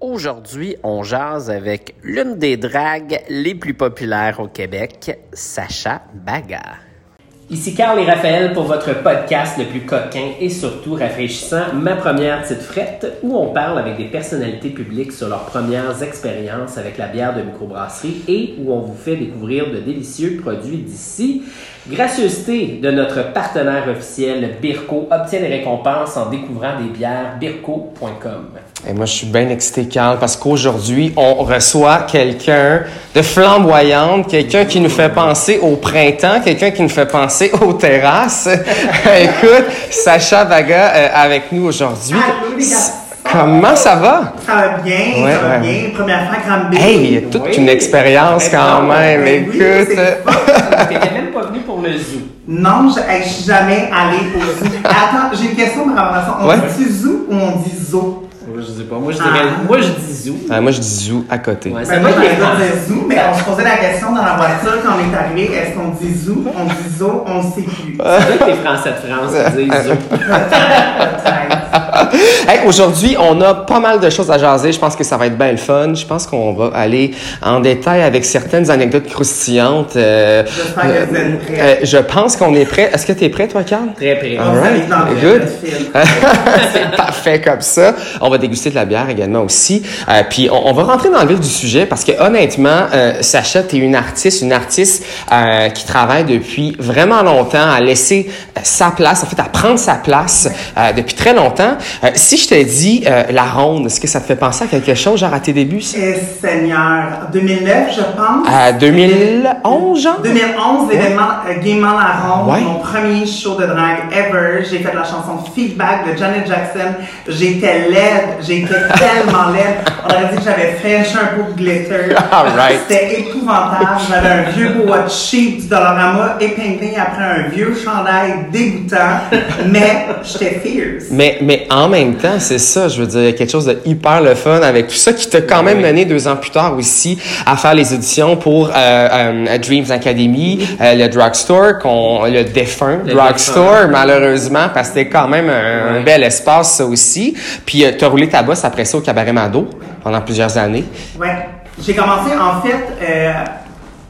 Aujourd'hui, on jase avec l'une des dragues les plus populaires au Québec, Sacha Baga. Ici Carl et Raphaël pour votre podcast le plus coquin et surtout rafraîchissant, Ma première petite frette, où on parle avec des personnalités publiques sur leurs premières expériences avec la bière de microbrasserie et où on vous fait découvrir de délicieux produits d'ici. Gracieuseté de notre partenaire officiel Birko obtient des récompenses en découvrant des bières birko.com. Et moi, je suis bien excité, Carl, parce qu'aujourd'hui, on reçoit quelqu'un de flamboyante, quelqu'un qui nous fait penser au printemps, quelqu'un qui nous fait penser aux terrasses. Écoute, Sacha Vaga euh, avec nous aujourd'hui. Comment ça va? Ça va bien, Ouais, ça va ouais. bien. Première fois à Granby. Hey, il y a toute Oui. une expérience quand même. Ben oui, Écoute. c'est fun. T'étais même pas venu pour le zoo. Non, je je suis jamais allée au zoo. Attends, j'ai une question par rapport à ça. On Ouais. dit zoo ou on dit zoo? Moi, je sais pas. Moi, je dirais- dirais, moi, je dis zoo. Ah, moi, je dis zou à côté. Ouais, Ben, moi, pas dire zoo, mais on se posait la question dans la voiture quand on est arrivé. Est-ce qu'on dit zoo? On dit zoo? On sait plus. C'est les Français de France qui disent zoo. Peut-être. Hey, aujourd'hui, on a pas mal de choses à jaser. Je pense que ça va être bien le fun. Je pense qu'on va aller en détail avec certaines anecdotes croustillantes. Euh, que vous euh, je pense qu'on est prêt. Est-ce que tu es prêt, toi, Carl? Très s'arrive dans le good. C'est parfait comme ça. On va déguster de la bière également aussi. Euh, puis on, on va rentrer dans le vif du sujet parce que honnêtement, Sacha, tu es une artiste, une artiste qui travaille depuis vraiment longtemps à laisser sa place, en fait, à prendre sa place depuis très longtemps. Euh, si je te dis euh, la ronde, est-ce que ça te fait penser à quelque chose, genre à tes débuts? ça? Eh, Seigneur, 2009, je pense. À 2011, genre? 2011, l'événement euh, Gaiement la Ronde, Ouais. mon premier show de drague ever. J'ai fait la chanson Feedback de Janet Jackson. J'étais laide, j'étais tellement laide. On aurait dit que j'avais French un peu de glitter. Alright. C'était épouvantable. J'avais un vieux beau cheap du Dollarama épinglé après un vieux chandail dégoûtant, mais j'étais fierce. Mais, mais en même temps, c'est ça, je veux dire, quelque chose de hyper le fun avec tout ça qui t'a quand même mené deux ans plus tard aussi à faire les auditions pour euh, euh, Dreams Academy, euh, le drugstore, qu'on, le défunt Le drugstore, défunt. malheureusement, parce que c'était quand même un, bel espace, ça aussi. Puis euh, t'as roulé ta bosse après ça au Cabaret Mado pendant plusieurs années. Ouais. J'ai commencé, en fait, euh,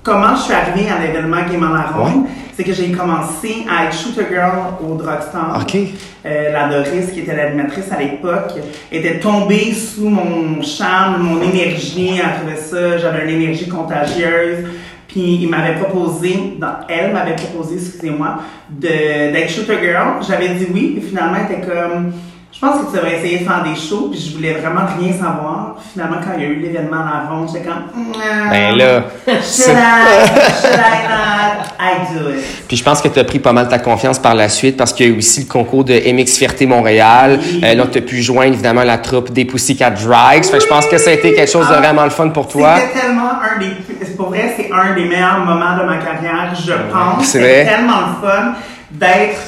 comment je suis arrivée à l'événement la Ronde, c'est que j'ai commencé à être shooter girl au drugstore. OK. Euh, la Doris, qui était l'animatrice à l'époque, était tombée sous mon charme, mon énergie, elle trouvait ça, j'avais une énergie contagieuse. Puis il m'avait proposé, elle m'avait proposé, excusez-moi, d'être shooter girl. J'avais dit oui, puis finalement elle était comme, je pense que tu devrais essayer de faire des shows, puis je voulais vraiment rien savoir. Finalement, quand il y a eu l'événement à la ronde, j'étais comme, Mm, Ben là, should I, should I not, I do it. Puis je pense que tu as pris pas mal ta confiance par la suite parce qu'il y a eu aussi le concours de MX Fierté Montréal. Oui. Euh, là, tu as pu joindre évidemment la troupe des Pussycat Drags. Fait que je pense que ça a été quelque chose de Ah. vraiment le fun pour toi. C'était tellement un des pour vrai, c'est un des meilleurs moments de ma carrière, je pense. C'est C'était vrai. tellement le fun d'être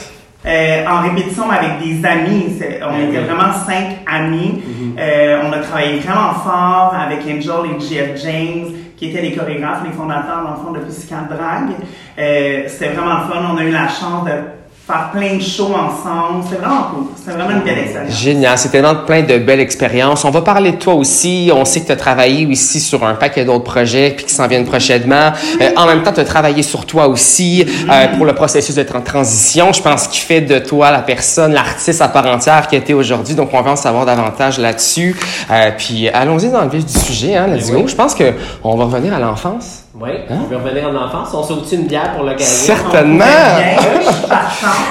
euh, en répétition avec des amis. On Ben était vraiment cinq amis. Mm-hmm. Euh, on a travaillé vraiment fort avec Angel et GF James, qui étaient les chorégraphes, les fondateurs, dans le fond, de Pussycat Drag. Euh, C'était vraiment fun. On a eu la chance de faire plein de shows ensemble. C'était vraiment cool. C'était vraiment une belle expérience. Génial, c'est tellement plein de belles expériences. On va parler de toi aussi. On sait que tu as travaillé aussi sur un paquet d'autres projets puis qui s'en viennent prochainement. Euh, en même temps, tu as travaillé sur toi aussi euh, pour le processus de tran- transition. Je pense qu'il fait de toi la personne, l'artiste à part entière qui était aujourd'hui. Donc, on va en savoir davantage là-dessus. Euh, puis, allons-y dans le vif du sujet. Hein, let's Ben go. Je pense que on va revenir à l'enfance. Oui, on veut revenir en enfance. On saute une bière pour l'occasion. Certainement. Je.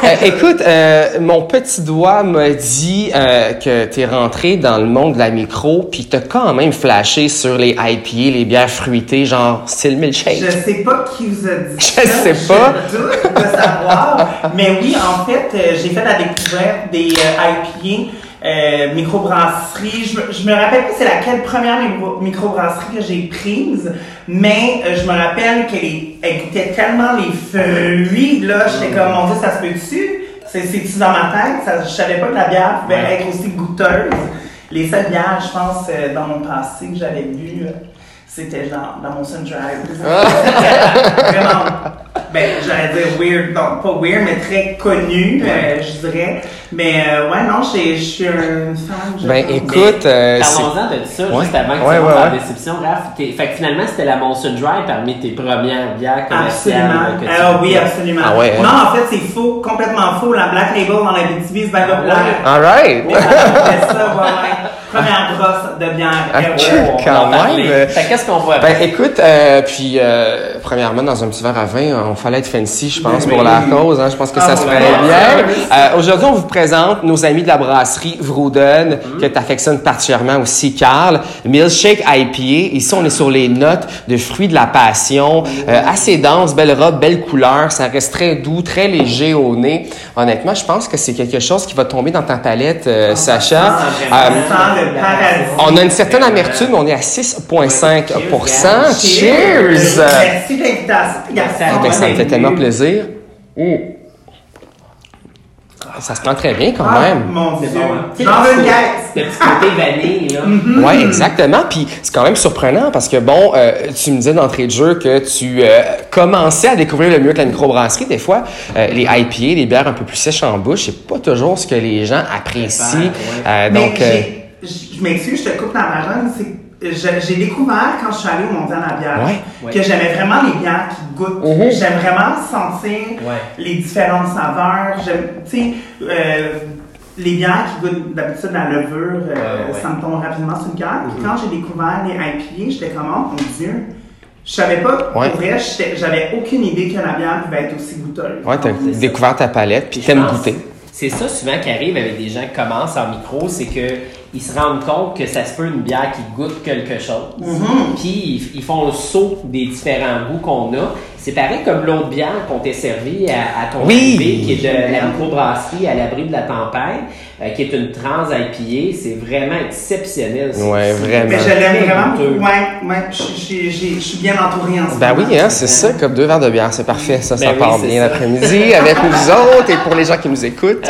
Euh, écoute, euh, mon petit doigt m'a dit euh, que tu es rentré dans le monde de la micro, puis t'as quand même flashé sur les IPA, les bières fruitées, genre style milkshake. Je sais pas qui vous a dit Je ça. sais pas. Je doute de savoir. Mais oui, en fait, euh, j'ai fait la découverte des euh, IPA. Euh, microbrasserie, je, me- je me rappelle pas c'est laquelle première micro- microbrasserie que j'ai prise, mais euh, je me rappelle qu'elle elle goûtait tellement les fruits, là, j'étais comme, mon dieu, ça se peut-tu? C'est, c'est-tu dans ma tête? Ça, je savais pas que la bière pouvait Ouais. être aussi goûteuse. Les seules bières, je pense, euh, dans mon passé que j'avais bu, euh, c'était genre dans mon Sun Drive. Vraiment ben, j'allais dire weird, non, pas weird, mais très connu, euh, je dirais. Mais euh, ouais, non, je suis femme. je Ben pense. écoute, euh, Parlons-en de ça, Ouais. juste avant que Ouais, tu ouais, dans la ouais. déception, Raph. T'es- Fait que finalement, c'était la Monson Dry parmi tes premières bières commerciales. Absolument. que tu Ah oui, absolument. Ah ouais? Non, en fait, c'est faux, complètement faux. La Black Label dans la BTB, c'est bien populaire. All right. Oui, c'est ça, ouais, ouais. Première brosse de bière. Ok. On va Quand même. Fait que qu'est-ce qu'on voit Ben écoute, euh, puis euh, premièrement dans un petit verre à vin, on fallait être fancy, je pense, pour la cause. Hein, je pense que Ah, ça se ouais. ferait bien. Ouais. Euh, Aujourd'hui, on vous présente nos amis de la brasserie Vrouden, que tu affectionnes particulièrement aussi, Carl. Milkshake IPA. Ici, on est sur les notes de fruits de la passion, euh, assez dense, belle robe, belle couleur. Ça reste très doux, très léger au nez. Honnêtement, je pense que c'est quelque chose qui va tomber dans ta palette, euh, Sacha. Ça On a une certaine amertume, mais on est à 6,5 Cheers. Cheers! Merci de l'invitation. Garçon. Ah, ben, ça me fait tellement plaisir. Ça se prend très bien quand Ah, même. mon Dieu. hein? J'en le veux une petit- caisse. Le petit côté vanille, là. Mm-hmm. Ouais, exactement. Puis c'est quand même surprenant parce que bon, euh, tu me disais d'entrée de jeu que tu euh, commençais à découvrir le mieux que la microbrasserie. Des fois, euh, les IPA, les bières un peu plus sèches en bouche, c'est pas toujours ce que les gens apprécient. Ouais. Mais donc, j'ai- je m'excuse, je te coupe dans ma c'est- J'ai découvert quand je suis allée au Mondial à la bière Ouais. Ouais. que j'aimais vraiment les bières qui goûtent. Mhm. J'aime vraiment sentir Ouais. les différentes saveurs. J'aime, tu sais, euh, les bières qui goûtent d'habitude la levure, euh, Ouais, ouais. ça me tombe rapidement sur le cœur. Puis quand j'ai découvert les IPA, j'étais comme, oh mon Dieu. Je savais pas, Ouais. pour vrai, j'avais aucune idée que la bière pouvait être aussi goûteuse. ouais, t'as découvert ta palette puis t'aimes goûter. C'est ça souvent qui arrive avec des gens qui commencent en micro, c'est que ils se rendent compte que ça se peut une bière qui goûte quelque chose. Mhm. Puis ils, ils font le saut des différents goûts qu'on a. C'est pareil comme l'autre bière qu'on t'est servi à, à ton Oui. arrivée, qui est de la microbrasserie à l'abri de la tempête, euh, qui est une trans IPA. C'est vraiment exceptionnel. Ouais, vraiment. Mais je l'aime vraiment goûteux. Ouais, ouais, je, suis bien entourée en ce Ben moment. oui, hein, c'est ça, comme deux verres de bière, c'est parfait. Ça, ça Ben oui, part bien ça. l'après-midi avec vous autres et pour les gens qui nous écoutent.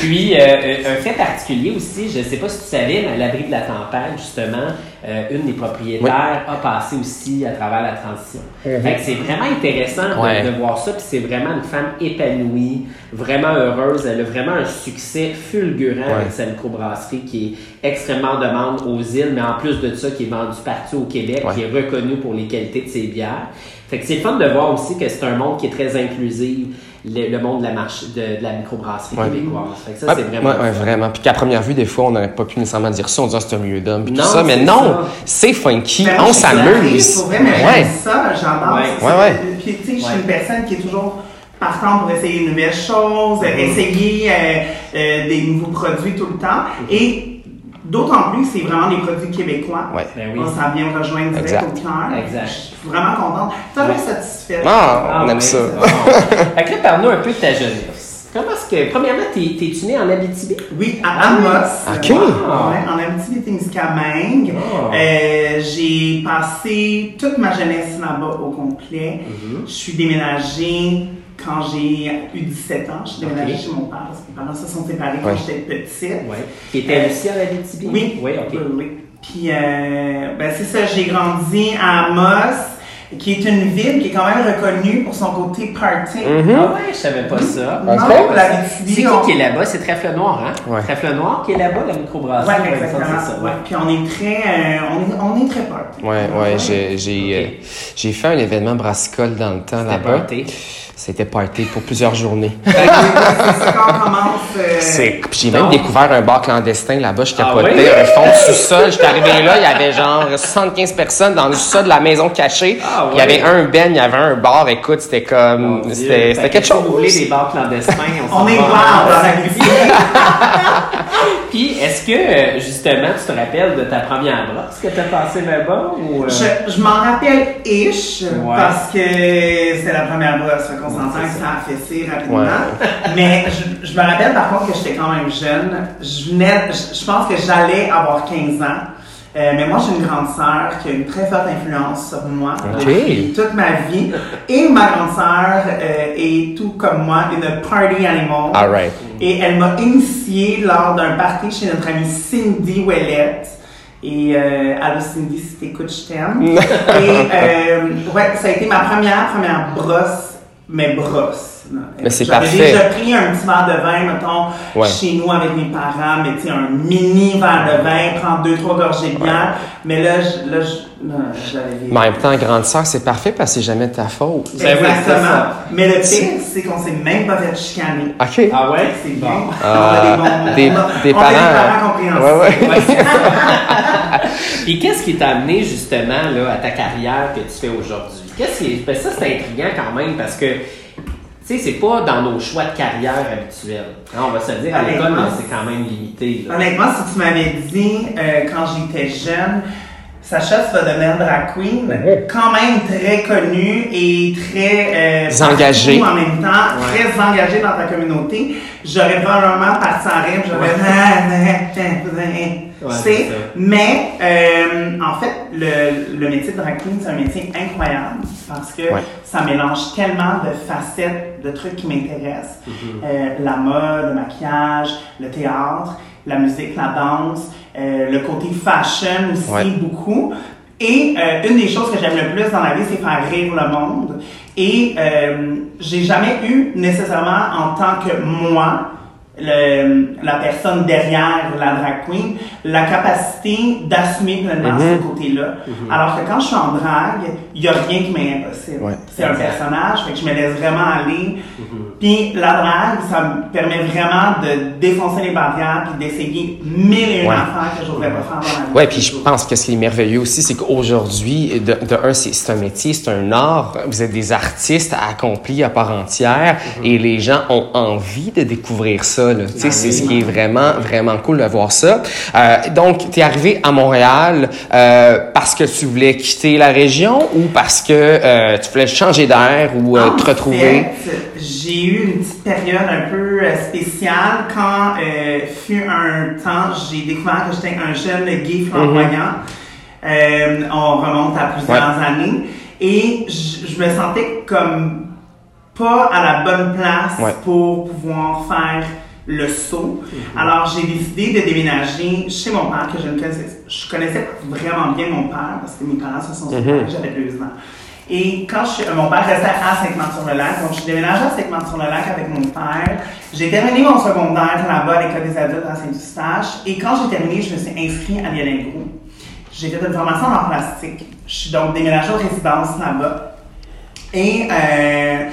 Puis, euh, un fait particulier aussi, je ne sais pas si tu savais, mais à l'abri de la tempête, justement, euh, une des propriétaires a passé aussi à travers la transition. Fait que c'est vraiment intéressant de-. Ouais. de, voir ça. Puis c'est vraiment une femme épanouie, vraiment heureuse. Elle a vraiment un succès fulgurant Ouais. avec sa microbrasserie qui est extrêmement en demande aux îles, mais en plus de ça, qui est vendue partout au Québec, Ouais. qui est reconnue pour les qualités de ses bières. Fait que c'est fun de voir aussi que c'est un monde qui est très inclusif, le, le monde de la marche, de, de la microbrasserie Ouais. québécoise. Fait que ça, Ouais, c'est vraiment. ouais, ouais, vraiment. Puis qu'à première vue, des fois, on n'aurait pas pu nécessairement dire ça, on disant c'est un milieu d'homme, puis tout Non, ça. Mais non, c'est funky, Ben, on s'amuse. Pour vrai, mais Ouais. ça, j'adore. Ouais. Puis, tu sais, je suis une personne qui est toujours partant pour essayer de nouvelles choses, Mm-hmm. essayer euh, euh, des nouveaux produits tout le temps. Mm-hmm. Et d'autant plus, c'est vraiment des produits québécois. Ouais. Ben oui. Oh, ça vient me rejoindre direct Exact. au cœur. Exact. Je suis vraiment contente. Très Ouais. satisfaite. Ah, on Ah aime ça. fait que là, parle-nous un peu de ta jeunesse. Comment est-ce que, premièrement, t'es, t'es-tu né en Abitibi? Oui, à Amos. Ok. Ouais, en Abitibi-Témiscamingue. Oh. Euh, j'ai passé toute ma jeunesse là-bas au complet. Mm-hmm. Je suis déménagée quand j'ai eu 17 ans. Je suis déménagée Ok. chez mon père parce que mes parents se sont séparés quand j'étais petite. Ouais. Qui était aussi en Abitibi? Oui. Oui, OK. Oui, oui. Puis, euh, ben, c'est ça, j'ai grandi à Amos, qui est une ville qui est quand même reconnue pour son côté party. Mhm. Ah ouais, je savais pas ça. Non, Ok. la Abitibi, C'est qui on- qui est là-bas? C'est Trèfle Noir, hein? Ouais. Trèfle Noir qui est là-bas, la microbrasserie. Ouais, exactement. ça, Ouais. ouais. Puis on est très, euh, on est, on est très party. Ouais, ouais, j'ai, j'ai, Ok. euh, j'ai fait un événement brassicole dans le temps C'était là-bas. C'était party pour plusieurs journées. C'est on euh, C'est, puis j'ai même découvert un bar clandestin là-bas, je Ah capotais, oui? un fond de sous-sol. J'étais arrivé là, il y avait genre 75 personnes dans le sous-sol de la maison cachée. Ah Il y avait un ben, il y avait un bar. Écoute, c'était comme, c'était, quelque si vous voulez chose. des bars clandestins, on, On est wild dans la Abitibi. Puis, est-ce que, euh, justement, tu te rappelles de ta première brosse que tu as passée là-bas? Ou, euh, Je, je m'en rappelle ish Ouais. parce que c'était la première brosse, fait qu'on s'entend que ça a fessé rapidement. Ouais. Mais je, je me rappelle par contre que j'étais quand même jeune. Je venais, je, je pense que j'allais avoir 15 ans. Euh, mais moi, j'ai une grande sœur qui a une très forte influence sur moi Ok. depuis toute ma vie. Et ma grande sœur euh, est tout comme moi une party animal. Alright. Et elle m'a initié lors d'un party chez notre amie Cindy Ouellette. Et euh, Allo Cindy, si t'écoutes, je t'aime. Et euh, ouais, ça a été ma première, première brosse, mais brosse. Mais c'est J'avais parfait. déjà pris un petit verre de vin, mettons, Ouais. chez nous avec mes parents, mais tu sais, un mini verre de vin, prendre deux, trois gorgées de bière. Mais là, je, là, je. Mais en même temps, grande sœur, c'est parfait parce que c'est jamais de ta faute. Ben oui, Exactement. ça. Mais le pire, c'est qu'on s'est même pas fait chicaner. OK. Ah ouais? C'est. Bon. Ah, on a des bons, des- on a- des on a parents, parents compréhensifs. Ouais, ouais. Ouais, c'est ça. Puis qu'est-ce qui t'a amené justement là, à ta carrière que tu fais aujourd'hui? Qu'est-ce qui ben ça c'est intriguant quand même parce que tu sais, c'est pas dans nos choix de carrière habituels. On va se le dire, à l'école, c'est quand même limité. là. Honnêtement, si tu m'avais dit euh, quand j'étais jeune, Sacha, tu vas devenir drag queen, quand même très connue et très euh, Engagée. en même temps, Ouais. très engagée dans ta communauté. J'aurais probablement parti en rêve, j'aurais dit, Ouais, c'est. Mais euh, en fait, le, le métier de drag queen, c'est un métier incroyable parce que Ouais. ça mélange tellement de facettes, de trucs qui m'intéressent. Euh, la mode, le maquillage, le théâtre, la musique, la danse, euh, le côté fashion aussi Ouais. beaucoup. Et euh, une des choses que j'aime le plus dans la vie, c'est faire rire le monde. Et euh, j'ai jamais eu nécessairement en tant que moi, le- la personne derrière la drag queen, la capacité d'assumer pleinement Mhm. ce côté-là. Alors que quand je suis en drague, il n'y a rien qui m'est impossible. Ouais. C'est un personnage, fait que je me laisse vraiment aller. Mhm. Puis la drague, ça me permet vraiment de défoncer les barrières puis d'essayer mille et une Ouais. affaires que j'aurais pas faire dans la vie. Ouais, puis je pense que ce qui est merveilleux aussi, c'est qu'aujourd'hui, de, de un, c'est un métier, c'est un art. Vous êtes des artistes accomplis à part entière et les gens ont envie de découvrir ça. Là. Sais, c'est ce qui est vraiment, vraiment cool de voir ça. Euh, donc, tu es arrivé à Montréal euh, parce que tu voulais quitter la région ou parce que euh, tu voulais changer d'air ou En te retrouver? fait, j'ai eu une petite période un peu spéciale quand fut un temps, j'ai découvert que j'étais un jeune gay flamboyant. Euh, on remonte à plusieurs années. Et je je me sentais comme pas à la bonne place Ouais. pour pouvoir faire le saut. Alors, j'ai décidé de déménager chez mon père, que je ne connaissais, je connaissais vraiment bien mon père, parce que mes parents se sont séparés, j'avais deux ans. Et quand je euh, mon père restait à Sainte-Marthe-sur-le-Lac, donc je déménagée à Sainte-Marthe-sur-le-Lac avec mon père. J'ai terminé mon secondaire là-bas à l'École des adultes à Saint-Eustache. Et quand j'ai terminé, je me suis inscrite à Lialingo. J'ai fait une formation en plastique. Je suis donc déménagée aux résidences là-bas. Et euh,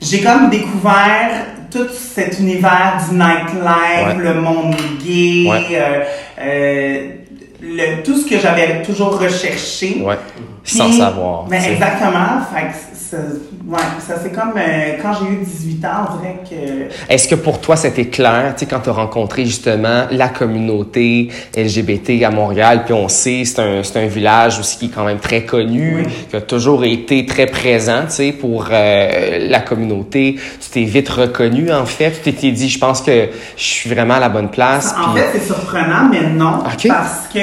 j'ai comme découvert tout cet univers du nightlife, Ouais. le monde gay, Ouais. euh, euh, le- tout ce que j'avais toujours recherché. Ouais. Sans savoir. Ben exactement. Fait que ça, ouais, ça c'est comme euh, quand j'ai eu 18 ans, on dirait que Est-ce que pour toi, c'était clair, tu sais, quand tu as rencontré justement la communauté LGBT à Montréal, puis on sait, c'est un, c'est un village aussi qui est quand même très connu, Oui. qui a toujours été très présent, tu sais, pour euh, la communauté. Tu t'es vite reconnu, en fait. Tu t'es dit, je pense que je suis vraiment à la bonne place. En puis- fait, c'est surprenant, mais non. Ok. Parce que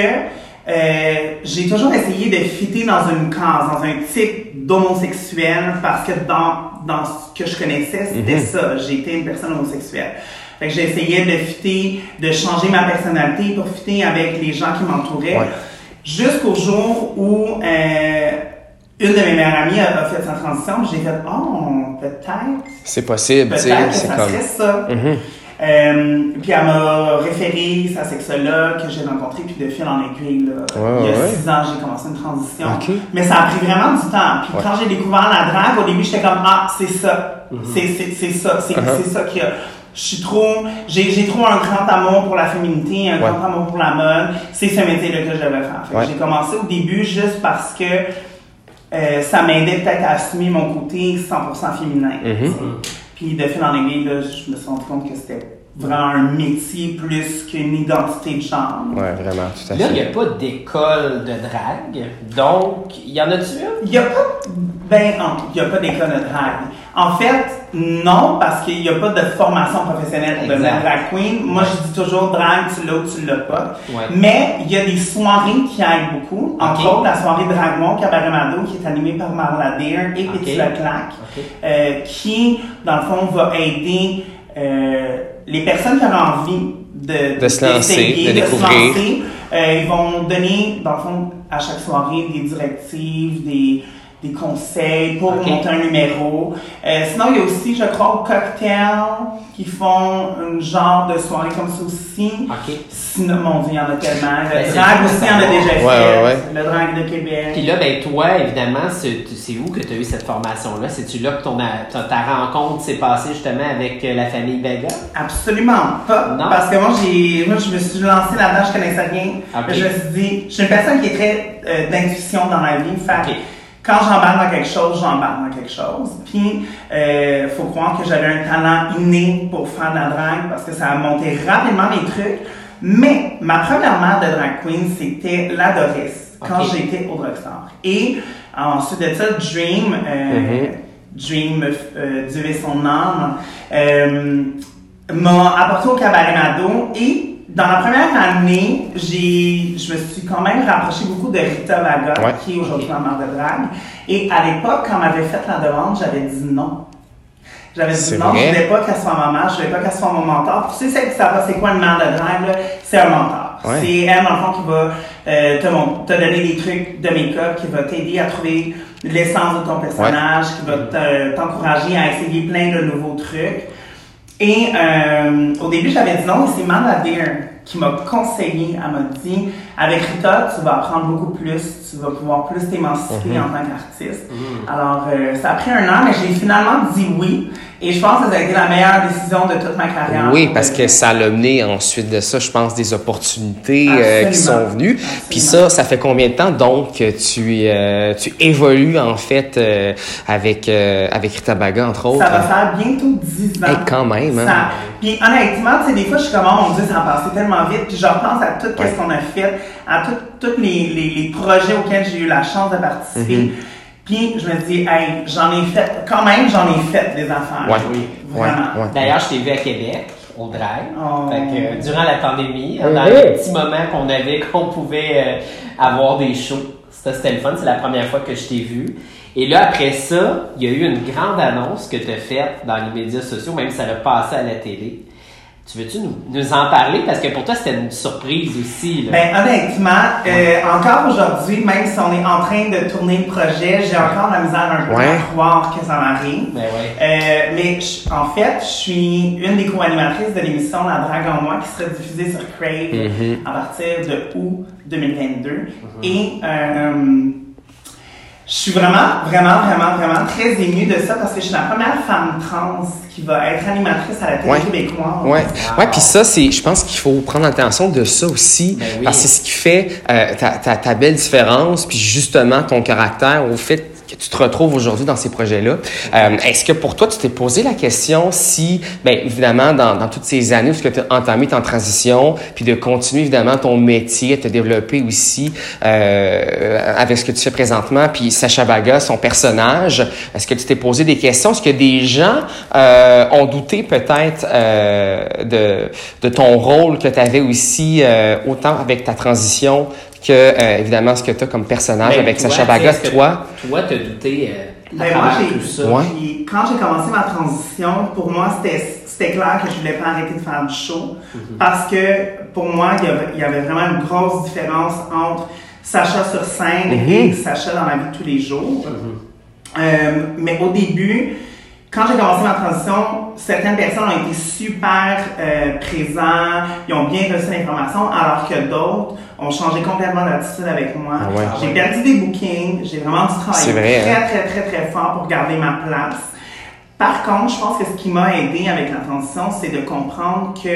euh, j'ai toujours essayé de fitter dans une case, dans un type d'homosexuel, parce que dans, dans ce que je connaissais, c'était Mhm. ça. J'étais une personne homosexuelle. Fait que j'essayais de fitter, de changer ma personnalité pour fitter avec les gens qui m'entouraient. Ouais. Jusqu'au jour où euh, une de mes meilleures amies a, fait sa transition, j'ai fait « Oh, peut-être c'est possible, Peut-être que c'est ça comme... serait ça. Mhm. Euh, puis elle m'a référé sa sexologue que j'ai rencontrée, puis de fil en aiguille, là, Ouais, il y a ouais. six ans, j'ai commencé une transition. Mais ça a pris vraiment du temps. Puis Ouais. quand j'ai découvert la drague, au début, j'étais comme, ah, c'est ça. C'est, c'est, c'est ça. C'est, Uh-huh. c'est ça qui a... Je suis trop... J'ai, trop un grand amour pour la féminité, un grand amour pour la mode. C'est ce métier-là que je devais faire. J'ai commencé au début juste parce que euh, ça m'aidait peut-être à assumer mon côté 100% féminin. Puis de fil en aiguille, là, je me suis rendu compte que c'était vraiment un métier plus qu'une identité de genre. Ouais, vraiment, tout à Là, il n'y fait. a pas d'école de drague, donc il y en a-tu une? Il n'y a pas, ben, en- il y a pas d'école de drague. En fait, non, parce qu'il n'y a pas de formation professionnelle pour devenir drag queen. Moi, je dis toujours drag, tu l'as ou tu l'as pas. Ouais. Mais il y a des soirées qui aident beaucoup. Entre autres, la soirée Dragmont Cabaret Mado, qui est animée par Marla Deer et Ok. Petit Leclerc, Ok. euh, qui, dans le fond, va aider euh, les personnes qui ont envie de, De se lancer, de se découvrir. lancer, Euh, ils vont donner, dans le fond, à chaque soirée, des directives, des, des conseils pour monter un numéro. Euh, sinon, il y a aussi, je crois, au cocktail qui font un genre de soirée comme ça aussi. OK. Sinon, mon Dieu, il y en a tellement. Ben, Le c'est drag aussi, fun il y en a déjà fait. Ouais, ouais, Le drag de Québec. Puis là, ben toi, évidemment, c'est c'est où que tu as eu cette formation-là? C'est-tu là que ton, ta, ta rencontre s'est passée justement avec euh, la famille Vega? Absolument pas. Non? Parce que moi, j'ai, moi, je me suis lancée là-dedans, je connaissais rien. Je me suis dit, je suis une personne qui est très euh, d'intuition dans la vie. Fait. Quand j'embarque dans quelque chose, j'embarque dans quelque chose. Puis, euh, faut croire que j'avais un talent inné pour faire de la drague parce que ça a monté rapidement mes trucs. Mais ma première mère de drag queen, c'était la Doris, quand j'étais au Rockstar. Et ensuite de ça, Dream, euh, Dream, euh, Dieu et son âme, euh, m'a apporté au cabaret Mado et dans la première année, j'ai, je me suis quand même rapproché beaucoup de Rita Ouais. qui est aujourd'hui ma mère de drague. Et à l'époque, quand on m'avait fait la demande, j'avais dit non. J'avais dit non, vrai? je voulais pas qu'elle soit ma mère, je voulais pas qu'elle soit mon mentor. Tu sais, celle qui savent pas c'est quoi une mère de drague, c'est un mentor. Ouais. C'est elle, dans le fond, qui va euh, te, mon- te donner des trucs de make-up, qui va t'aider à trouver l'essence de ton personnage, qui va te- t'encourager à essayer plein de nouveaux trucs. Et euh, au début, j'avais dit non, et c'est Manda qui m'a conseillé, elle m'a dit, avec Rita, tu vas apprendre beaucoup plus, tu vas pouvoir plus t'émanciper Mhm. en tant qu'artiste. Alors, euh, ça a pris un an, mais j'ai finalement dit oui. Et je pense que ça a été la meilleure décision de toute ma carrière. Oui, parce que ça l'a mené ensuite de ça, je pense, des opportunités euh, qui sont venues. Absolument. Puis ça, ça fait combien de temps donc que tu, euh, tu évolues en fait euh, avec, euh, avec Rita Baga, entre autres? Ça va faire bientôt 10 ans. Hey, quand même, hein? Ça- Puis honnêtement, tu sais, des fois, je suis comme, oh mon Dieu, ça a passé tellement vite. Puis je repense à tout Ouais. ce qu'on a fait, à tous les, les, les projets auxquels j'ai eu la chance de participer. Mhm. Puis je me dis, hey, j'en ai fait, quand même, j'en ai fait des affaires. Ouais. Oui, vraiment. ouais. D'ailleurs, je t'ai vu à Québec, au drag. Oh. Fait que, euh, durant la pandémie, Mhm. dans les petits moments qu'on avait, qu'on pouvait euh, avoir des shows. Ça, c'était le fun. C'est la première fois que je t'ai vu. Et là, après ça, il y a eu une grande annonce que tu as faite dans les médias sociaux, même si ça a passé à la télé. Tu veux-tu nous, nous en parler? Parce que pour toi, c'était une surprise aussi. Là. Ben, honnêtement, euh, encore aujourd'hui, même si on est en train de tourner le projet, j'ai encore la misère un peu Ouais. à croire que ça m'arrive. Ben ouais. Euh, mais je- en fait, je suis une des co-animatrices de l'émission La Drague en moi qui sera diffusée sur Crave Mhm. à partir de août 2022. Et euh, je suis vraiment, vraiment, vraiment, vraiment très émue de ça parce que je suis la première femme trans qui va être animatrice à la télé Ouais. québécoise. Ouais, Wow. ouais, puis ça, c'est, je pense qu'il faut prendre attention de ça aussi, Ben oui. parce que c'est ce qui fait euh, ta, ta, ta belle différence, puis justement ton caractère au fait tu te retrouves aujourd'hui dans ces projets-là. Euh, est-ce que pour toi, tu t'es posé la question si, bien évidemment, dans, dans toutes ces années où tu as entamé ta transition, puis de continuer évidemment ton métier, te développer aussi euh, avec ce que tu fais présentement, puis Sacha Baga, son personnage, est-ce que tu t'es posé des questions? Est-ce que des gens euh, ont douté peut-être euh, de, de ton rôle que tu avais aussi, euh, autant avec ta transition que, euh, évidemment, ce que tu as comme personnage Ben, avec toi, Sacha que toi? Toi, t'as douté euh, Ben, moi, j'ai- tout ça. Ouais. Puis quand j'ai commencé ma transition, pour moi, c'était c'était clair que je voulais pas arrêter de faire du show. Parce que pour moi, il y, avait, il y avait vraiment une grosse différence entre Sacha sur scène et Sacha dans la vie de tous les jours. Euh, mais au début, quand j'ai commencé ma transition, certaines personnes ont été super euh, présents, ils ont bien reçu l'information, alors que d'autres ont changé complètement d'attitude avec moi. Ah ouais. J'ai perdu des bookings, j'ai vraiment dû travailler vrai, très, hein? très, très, très fort pour garder ma place. Par contre, je pense que ce qui m'a aidé avec la transition, c'est de comprendre que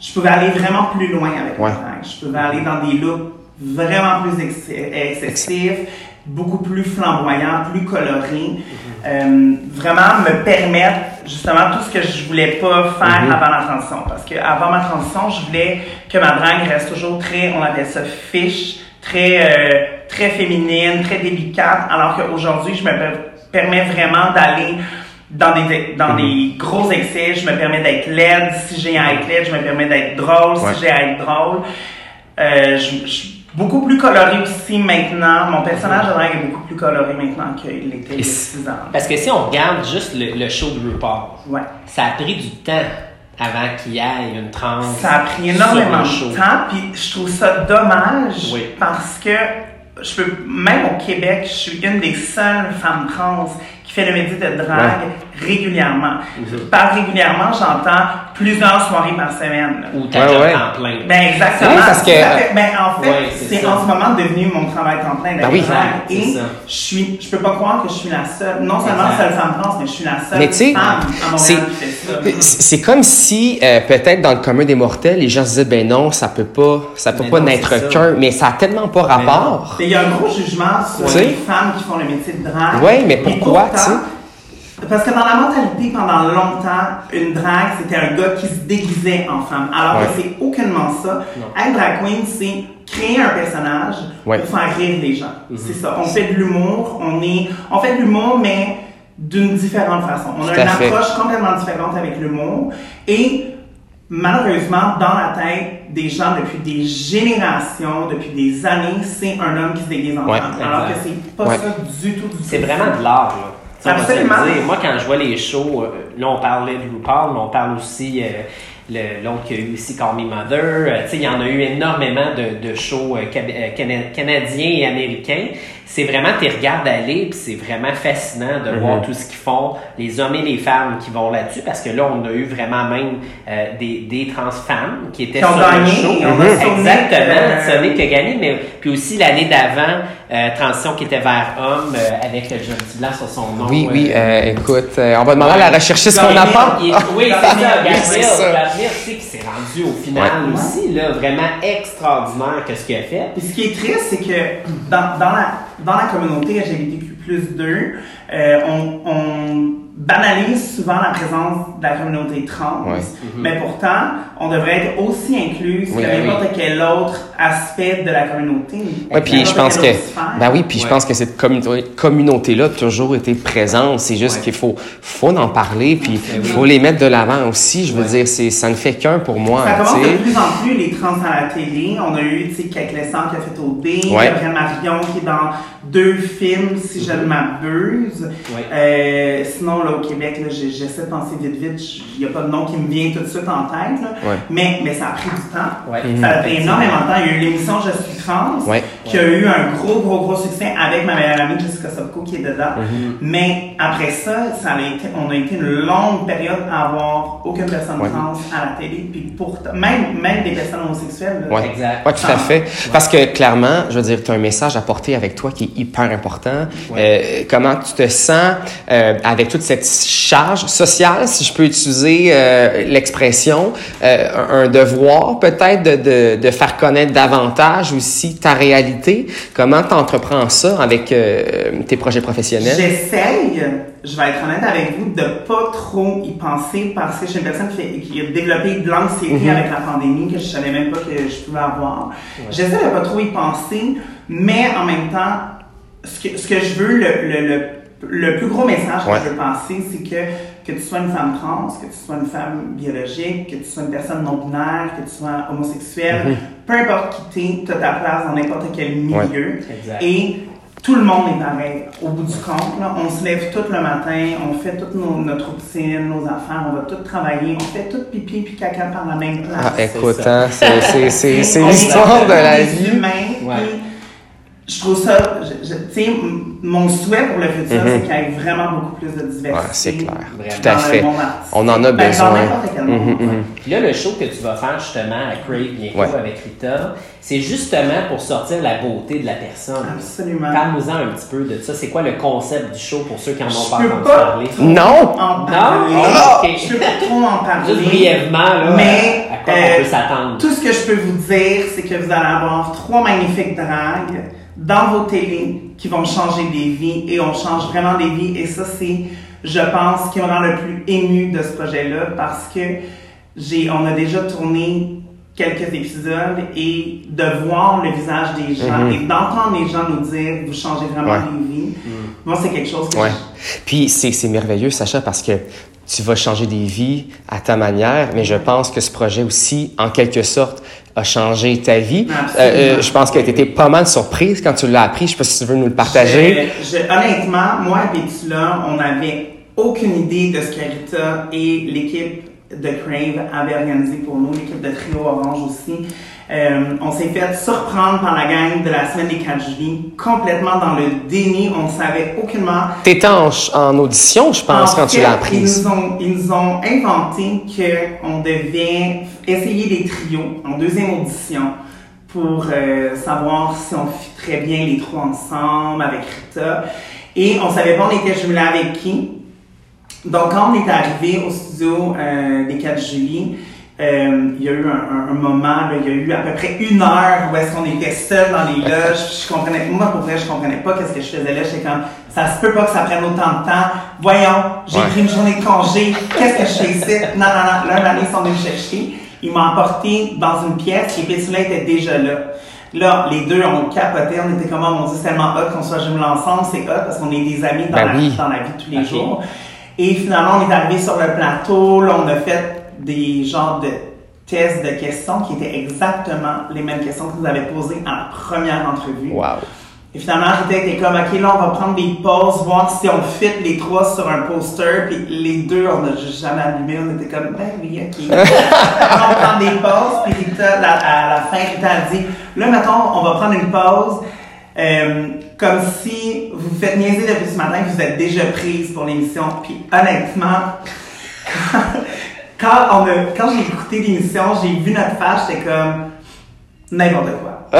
je pouvais aller vraiment plus loin avec Ouais. ma. Je pouvais aller dans des looks vraiment plus ex- excessifs, beaucoup plus flamboyants, plus colorés. Euh, vraiment me permettre justement tout ce que je voulais pas faire Mhm. avant la transition. Parce que avant ma transition, je voulais que ma drague reste toujours très, on appelle ça fiche, très, euh, très féminine, très délicate, alors qu'aujourd'hui, je me per- permets vraiment d'aller dans des, dans des gros excès, je me permets d'être laide si j'ai à être laide, je me permets d'être drôle Ouais. si j'ai à être drôle. Euh, je, je beaucoup plus colorée aussi maintenant. Mon personnage de drague est beaucoup plus coloré maintenant qu'il l'était il y a Et 6 ans. Parce que si on regarde juste le, le show de RuPaul, Ouais. ça a pris du temps avant qu'il y ait une trans. Ça a pris énormément de temps, puis je trouve ça dommage Oui. parce que je peux, même au Québec, je suis une des seules femmes trans qui fait le métier de drague régulièrement. Mhm. Par régulièrement, j'entends plusieurs soirées par semaine. Ou ta Ouais, job ouais. temps plein. Ben exactement. Oui, parce que- fait. Ben, en fait, Ouais, c'est en ce moment devenu mon travail temps plein d'être Ben oui. Et je suis, je peux pas croire que je suis la seule, non seulement seule femme trans, mais je suis la seule Mais tu sais, femme à Montréal c'est qui fait ça. c'est comme si euh, peut-être dans le commun des mortels, les gens se disaient ben non, ça peut pas, ça peut Mais pas non, n'être qu'un, mais ça a tellement pas rapport. Mais Il y a un gros jugement sur les femmes qui font le métier de drague. Ouais, mais pourquoi, tu sais? Parce que dans la mentalité, pendant longtemps, une drague, c'était un gars qui se déguisait en femme. Alors Ouais. que c'est aucunement ça. Non. Être drag queen, c'est créer un personnage Ouais. pour faire rire les gens. Mhm. C'est ça. On fait de l'humour, on est, on fait de l'humour, mais d'une différente façon. On a une fait. approche complètement différente avec l'humour. Et malheureusement, dans la tête des gens depuis des générations, depuis des années, c'est un homme qui se déguise en Ouais. femme. Alors que c'est pas Ouais. ça du tout, du tout. C'est vraiment de l'art, là. Absolument. dire. Moi, quand je vois les shows, euh, là, on parlait de RuPaul, mais on parle aussi, euh, l'autre qui a eu aussi Call Me Mother. Euh, tu sais, il y en a eu énormément de, de shows euh, euh, cana- canadiens et américains. C'est vraiment, tu regardes aller, puis c'est vraiment fascinant de voir tout ce qu'ils font, les hommes et les femmes qui vont là-dessus, parce que là, on a eu vraiment même euh, des, des trans femmes qui étaient Qui ont sur gagné, le show. a Sonic, Exactement, euh, Sonic qui a gagné, mais puis aussi l'année d'avant, euh, transition qui était vers homme, euh, avec le John Blanc sur son nom. Oui, oui, euh, euh, écoute, euh, on va demander à la recherchiste qu'on Gabriel, apporte. il est- oui, c'est ça, Gabriel, Gabriel. tu sais, qui s'est rendu au final Ouais. aussi, là, vraiment extraordinaire que ce qu'il a fait. Puis ce qui est triste, c'est que dans, dans, la, dans la communauté LGBTQ+, 2, euh, on, on banalise souvent la présence de la communauté trans, Ouais. mais pourtant, on devrait être aussi inclus Oui, que oui. n'importe quel autre aspect de la communauté. Ouais, puis je pense que, ben oui, puis je pense que cette communauté, communauté-là a toujours été présente. C'est juste Ouais. qu'il faut, faut en parler, puis Ben oui. faut les mettre de l'avant aussi. Je veux Ouais. dire, c'est, ça ne fait qu'un pour moi, Ça commence tu de plus en plus les trans à la télé. On a eu, tu sais, Kate Lessard qui a fait OD, Ouais. Gabriel Marion qui est dans deux films, si je ne m'abuse. Ouais. Euh, sinon, là, au Québec, j'essaie de penser vite, vite. Il n'y a pas de nom qui me vient tout de suite en tête. Là. Ouais. Mais, mais ça a pris du temps. Ouais. Ça a pris énormément de temps. Il y a eu l'émission Je suis trans, Ouais. qui a eu un gros, gros, gros succès avec ma meilleure amie Jessica Sopko qui est dedans. Mm-hmm. Mais après ça, ça a été, on a été une longue période à avoir aucune personne Ouais. trans à la télé. Puis pourtant, même, même des personnes homosexuelles. Ouais, tout à fait. Parce que clairement, je veux dire, tu as un message à porter avec toi qui est hyper important. Euh, comment tu te sens euh, avec toute cette charge sociale, si je peux utiliser euh, l'expression, euh, un, devoir peut-être de, de, de faire connaître davantage aussi ta réalité? Comment tu entreprends ça avec euh, tes projets professionnels? J'essaye, je vais être honnête avec vous, de pas trop y penser parce que je suis une personne qui, a développé de l'anxiété Mhm. avec la pandémie que je savais même pas que je pouvais avoir. J'essaie de pas trop y penser, mais en même temps, ce que, ce que je veux, le, le, le, le plus gros message Ouais. que je veux passer, c'est que que tu sois une femme trans, que tu sois une femme biologique, que tu sois une personne non binaire, que tu sois homosexuel, Mhm. peu importe qui t'es, tu as ta place dans n'importe quel milieu. Et tout le monde est pareil. Au bout du compte, là, on se lève tout le matin, on fait toute nos, notre routine, nos affaires, on va tout travailler, on fait tout pipi puis caca par la même place. Ah, écoute, hein, c'est, c'est, c'est, c'est On est l'histoire de la vie. humains, Ouais. Je trouve ça, tu sais, mon souhait pour le futur, c'est qu'il y ait vraiment beaucoup plus de diversité. Mhm. Ouais, c'est clair. Vraiment. Tout à dans le fait. On en a Ben, besoin. Dans n'importe quel monde. Mhm, mhm. Puis là, le show que tu vas faire justement à Crave bientôt Ouais. avec Rita, c'est justement pour sortir la beauté de la personne. Absolument. Parle-nous-en un petit peu de ça. C'est quoi le concept du show pour ceux qui en ont Je pas peux entendu pas. parler? Non! En Non? parler. Ah, ok. Je peux pas trop en parler. Juste brièvement, là, Mais, à quoi euh, on peut s'attendre. Tout ce que je peux vous dire, c'est que vous allez avoir trois magnifiques dragues dans vos télés qui vont changer des vies et on change vraiment des vies. Et ça, c'est, je pense, qui me rend le plus ému de ce projet-là parce que j'ai, on a déjà tourné quelques épisodes et de voir le visage des gens Mhm. et d'entendre les gens nous dire vous changez vraiment Ouais. des vies. Moi, c'est quelque chose que Ouais. je- Puis c'est, c'est merveilleux, Sacha, parce que tu vas changer des vies à ta manière, mais je pense que ce projet aussi, en quelque sorte, a changé ta vie. Absolument. Euh, je pense que tu étais pas mal surprise quand tu l'as appris. Je sais pas si tu veux nous le partager. Je- je- honnêtement, moi et Betula, on n'avait aucune idée de ce que Rita et l'équipe de Crave avait organisé pour nous, l'équipe de Trio Orange aussi. Euh, on s'est fait surprendre par la gang de la semaine des 4 juillet, complètement dans le déni. On savait aucunement. T'étais en, en audition, je pense, En quand tu l'as apprise. Ils nous ont, ils nous ont inventé qu'on devait essayer des trios en deuxième audition pour euh, savoir si on fit très bien les trois ensemble avec Rita. Et on savait pas on était jumelés avec qui. Donc, quand on est arrivé au studio euh, des 4 juillet, euh, il y a eu un, un- un moment, là, il y a eu à peu près une heure où est-ce qu'on était seuls dans les loges. Je comprenais, moi pour vrai, je comprenais pas qu'est-ce que je faisais là. J'étais comme, ça se peut pas que ça prenne autant de temps. Voyons, j'ai Ouais. pris une journée de congé. Qu'est-ce que je fais ici? Non, non, non. Là, l'année, ils sont venus me chercher. Ils m'ont emporté dans une pièce et Pétula était déjà là. Là, les deux, on capoté. On était comme, oh mon dieu, c'est tellement hot qu'on soit jumelés ensemble. C'est hot parce qu'on est des amis dans, Ben la, oui. dans la vie de tous les jours. Et finalement, on est arrivé sur le plateau. Là, on a fait des genres de tests de questions qui étaient exactement les mêmes questions que vous avez posées à la première entrevue. Wow. Et finalement, était comme, OK, là, on va prendre des pauses, voir si on fit les trois sur un poster. Puis les deux, on n'a jamais allumé. On était comme, ben oui, OK. on prend des pauses. Puis Rita, la- à la fin, Rita a dit, là, mettons, on va prendre une pause. euh, comme si vous vous faites niaiser depuis ce matin que vous êtes déjà prise pour l'émission. Puis honnêtement, quand, on a, quand j'ai écouté l'émission, j'ai vu notre face, j'étais comme n'importe quoi.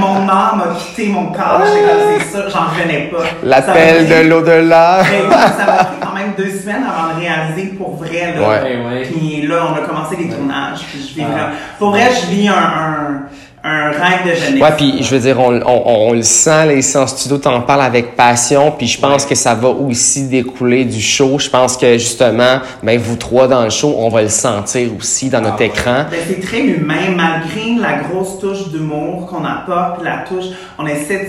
Mon- mon âme a quitté mon corps, j'étais comme c'est ça, j'en revenais pas. L'appel pris- de l'au-delà. Ben oui, ça m'a pris quand même deux semaines avant de réaliser pour vrai. Là. Ouais. Ouais. Puis là, on a commencé les tournages. Puis je vis Ah. Pour vrai, je vis un, un, un rêve de jeunesse. Ouais, puis je veux dire, on, on, on le sent, ici en studio, t'en parles avec passion, puis je pense que ça va aussi découler du show. Je pense que justement, ben vous trois dans le show, on va le sentir aussi dans notre Ah ouais. écran. Ben, c'est très humain, malgré la grosse touche d'humour qu'on apporte, la touche, on essaie,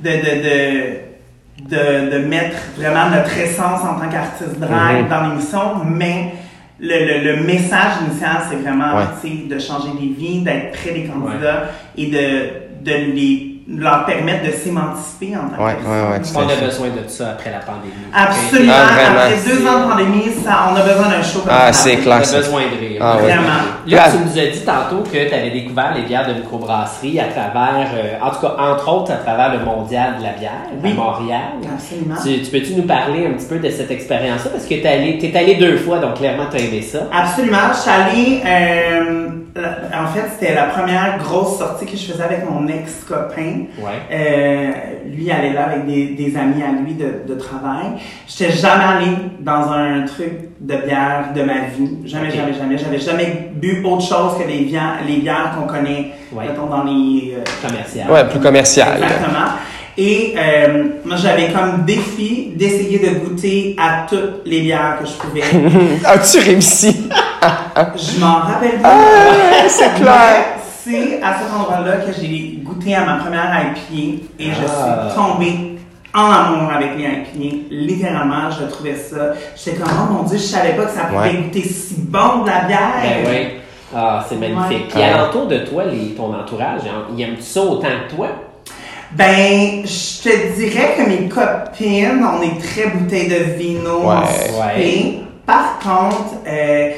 de, de, de, de, de mettre vraiment notre essence en tant qu'artiste drag Mhm. dans l'émission, mais le, le, le message initial, c'est vraiment, Ouais. tu sais, de changer des vies, d'être près des candidats et de, de les, leur permettre de s'émanciper en tant Ouais, que ouais, On a besoin de ça après la pandémie. Absolument. Ah. Après deux ans de pandémie, ça, on a besoin d'un show comme Ah, ça. c'est On a besoin de rire. Ah. Vraiment. Là, Là- tu nous as dit tantôt que tu avais découvert les bières de microbrasserie à travers, euh, en tout cas, entre autres, à travers le mondial de la bière Oui. à Montréal. Absolument. Tu, tu peux-tu nous parler un petit peu de cette expérience-là? Parce que tu es allé, t'es allé deux fois, donc clairement, tu as aimé ça. Absolument. Je suis allée, euh, en fait, c'était la première grosse sortie que je faisais avec mon ex-copain. Ouais. Euh, lui il allait là avec des, des amis à lui de, de travail. J'étais jamais allée dans un truc de bière de ma vie. Jamais, jamais, jamais. J'avais jamais bu autre chose que les bières, les bières qu'on connaît, Ouais. mettons, dans les... euh, Commercial. Ouais, plus commercial. là. Exactement. Et euh, moi, j'avais comme défi d'essayer de goûter à toutes les bières que je pouvais. As-tu réussi? Je m'en rappelle pas. Ah, c'est clair. C'est à cet endroit-là que j'ai goûté à ma première IPA et je Ah. suis tombée en amour avec les IPA. Littéralement, je trouvais ça. J'étais comme, oh mon dieu, je savais pas que ça pouvait Ouais. goûter si bon de la bière. Ben oui. Ah, c'est magnifique. Ouais. Puis Ouais. alentour de toi, les, ton entourage, ils aiment ça autant que toi? Ben, je te dirais que mes copines, on est très bouteilles de vino, Ouais. souper. Ouais. Par contre, euh,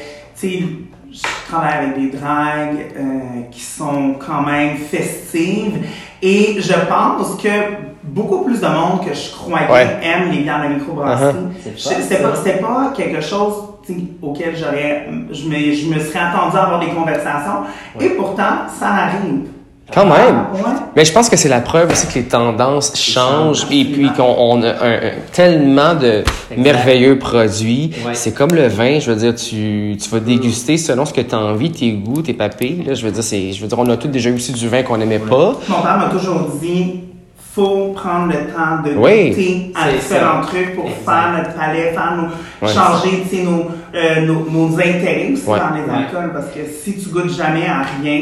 sais, je travaille avec des dragues euh, qui sont quand même festives et je pense que beaucoup plus de monde que je croyais Ouais. aime les bières de microbrasserie. C'est Je- fun, C'était ça. pas, c'était pas quelque chose auquel j'aurais, je me, je me serais attendu à avoir des conversations et pourtant, ça arrive. Quand même. Ouais. Mais je pense que c'est la preuve aussi que les tendances changent et puis qu'on on a un, un- tellement de merveilleux produits. Ouais. C'est comme le vin, je veux dire, tu, tu vas déguster selon ce que tu as envie, tes goûts, tes papilles. Là, je veux dire, c'est, je veux dire, on a tous déjà eu aussi du vin qu'on n'aimait pas. Mon père m'a toujours dit faut prendre le temps de Oui. goûter à différents ça. trucs pour Exact. faire notre palais, faire nos, Ouais. changer nos, euh, nos, nos intérêts aussi Ouais. dans les Ouais. alcools parce que si tu goûtes jamais à rien,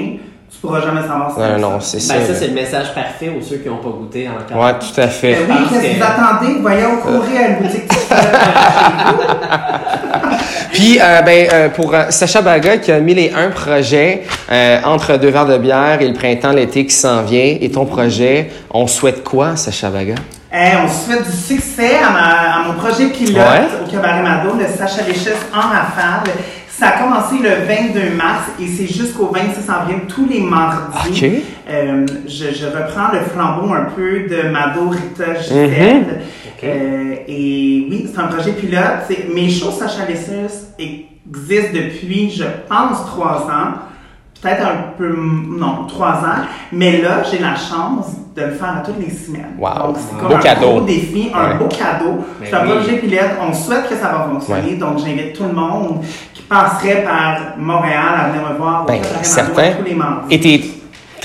tu pourras jamais savoir si Non, non, ça. c'est ça. Ben, ça, c'est le message parfait aux ceux qui n'ont pas goûté encore. Ouais, tout à fait. Ben oui, qu'est-ce que vous attendez? Voyons, courez à une boutique tout seul. Puis, euh, ben, euh, pour euh, Sacha Baga qui a mis les un projets euh, entre deux verres de bière et le printemps, l'été qui s'en vient, et ton projet, on souhaite quoi, Sacha Baga? Eh, on souhaite du succès à, ma- à mon projet pilote Ouais. au Cabaret Mado, le Sacha Léchesse en rafale. Ça a commencé le 22 mars et c'est jusqu'au 26 avril, tous les mardis. Euh, je, je reprends le flambeau un peu de Mado Rita Gisèle. Mhm. Euh, et oui, c'est un projet pilote. Mes shows Sacha Lessus existent depuis, je pense, trois ans. Peut-être un peu, non, trois ans. Mais là, j'ai la chance de le faire à toutes les semaines. Wow. Donc, c'est Beau comme un cadeau. gros défi, un Ouais. beau cadeau. C'est un projet pilote. On souhaite que ça va fonctionner. Donc, j'invite tout le monde qui passerait par Montréal à venir me voir au Ben, certain. tous les mardis. Et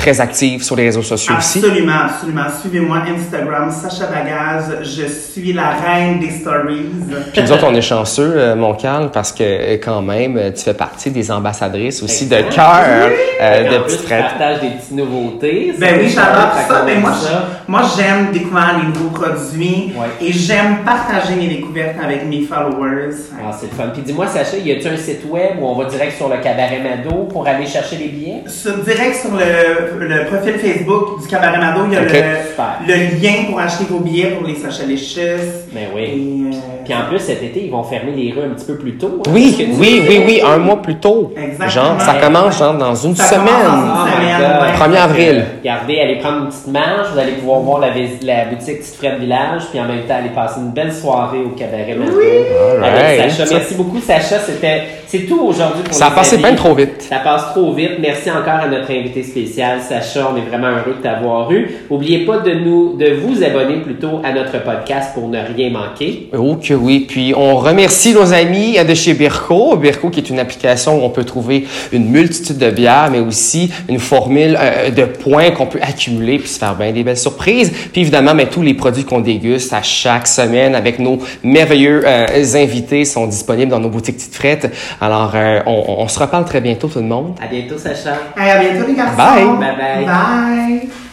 très active sur les réseaux sociaux aussi. Absolument, absolument. Suivez-moi Instagram, Sacha Bagaz. Je suis la reine des stories. Puis nous autres, on est chanceux, euh, mon Carl, parce que euh, quand même, euh, tu fais partie des ambassadrices aussi de Exact. cœur euh, Et de en plus, petites tu frères. partages des petites nouveautés. Ben oui, j'adore ça. qu'on Ben moi, ça. moi, j'aime découvrir les nouveaux produits Ouais. et j'aime partager mes découvertes avec mes followers. Ah, c'est le fun. Puis dis-moi, Sacha, y a-tu un site web où on va direct sur le cabaret Mado pour aller chercher les billets? Sur, direct sur le, le profil Facebook du Cabaret Mado, il y a le, le lien pour acheter vos billets pour les Léchus. Ben oui. Et, euh, Puis en plus, cet été, ils vont fermer les rues un petit peu plus tôt. hein, Oui, oui, oui, oui, un mois plus tôt. Exactement. Genre, ça commence genre dans une Ça semaine. dans Oh une my semaine, God. ouais. 1er avril. Regardez, allez prendre une petite marche, vous allez pouvoir voir la, boutique Petite Frette Village, puis en même temps, aller passer une belle soirée au cabaret Mado. Avec Sacha. Merci beaucoup, Sacha. C'était, c'est tout aujourd'hui pour Ça a passé bien trop vite. Ça passe trop vite. Merci encore à notre invité spécial, Sacha. On est vraiment heureux de t'avoir eu. N'oubliez pas de nous, de vous abonner plutôt à notre podcast pour ne rien manquer. Oh que oui. Puis on remercie nos amis de chez Birko. Birko qui est une application où on peut trouver une multitude de bières, mais aussi une formule euh, de points qu'on peut accumuler puis se faire bien des belles surprises. Puis évidemment, mais tous les produits qu'on déguste à chaque semaine avec nos merveilleux euh, invités sont disponibles dans nos boutiques petites frettes. Alors, euh, on, on se reparle très bientôt tout le monde. À bientôt, Sacha. Hey, à bientôt les garçons. Bye. Bye bye. Bye.